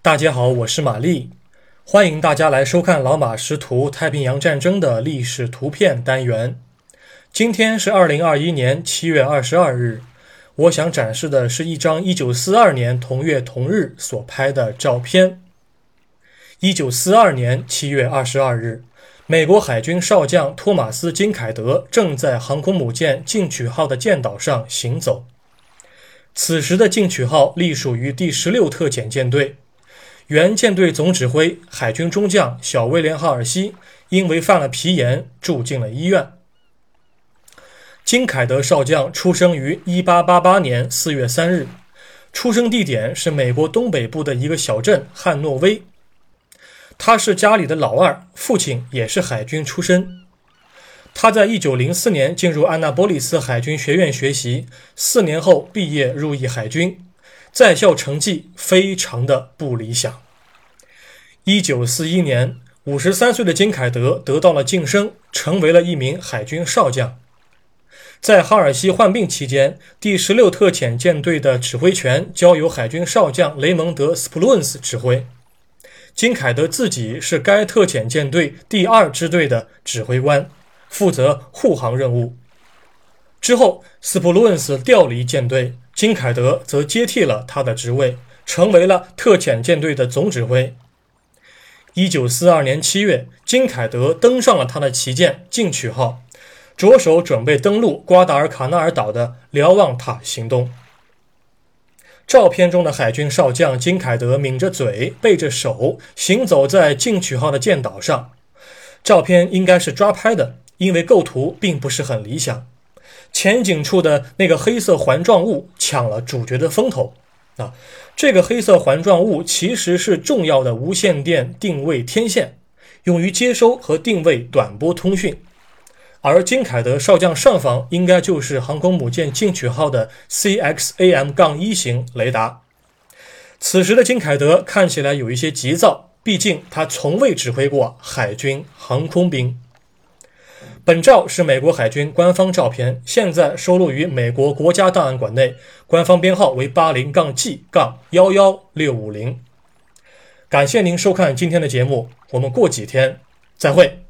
大家好，我是玛丽，欢迎大家来收看老马识图太平洋战争的历史图片单元。今天是二零二一年七月二十二日，我想展示的是一张一九四二年同月同日所拍的照片。一九四二年七月二十二日，美国海军少将托马斯·金凯德正在航空母舰“进取号”的舰岛上行走。此时的“进取号”隶属于第十六特遣舰队。原舰队总指挥海军中将小威廉·哈尔西因为犯了皮炎，住进了医院。金凯德少将出生于1888年4月3日，出生地点是美国东北部的一个小镇汉诺威。他是家里的老二，父亲也是海军出身。他在1904年进入安纳波利斯海军学院学习，四年后毕业入役海军。在校成绩非常的不理想。一九四一年，五十三岁的金凯德得到了晋升，成为了一名海军少将。在哈尔西患病期间，第十六特遣舰队的指挥权交由海军少将雷蒙德·斯普鲁恩斯指挥。金凯德自己是该特遣舰队第二支队的指挥官，负责护航任务。之后，斯普鲁恩斯调离舰队。金凯德则接替了他的职位，成为了特遣舰队的总指挥。一九四二年七月，金凯德登上了他的旗舰“进取号”，着手准备登陆瓜达尔卡纳尔岛的瞭望塔行动。照片中的海军少将金凯德抿着嘴，背着手，行走在“进取号”的舰岛上。照片应该是抓拍的，因为构图并不是很理想。前景处的那个黑色环状物抢了主角的风头啊！这个黑色环状物其实是重要的无线电定位天线，用于接收和定位短波通讯。而金凯德少将上方应该就是航空母舰“进取号”的 CXAM-1 型雷达。此时的金凯德看起来有一些急躁，毕竟他从未指挥过海军航空兵。本照是美国海军官方照片，现在收录于美国国家档案馆内，官方编号为八零杠 G 杠幺幺六五零。感谢您收看今天的节目，我们过几天再会。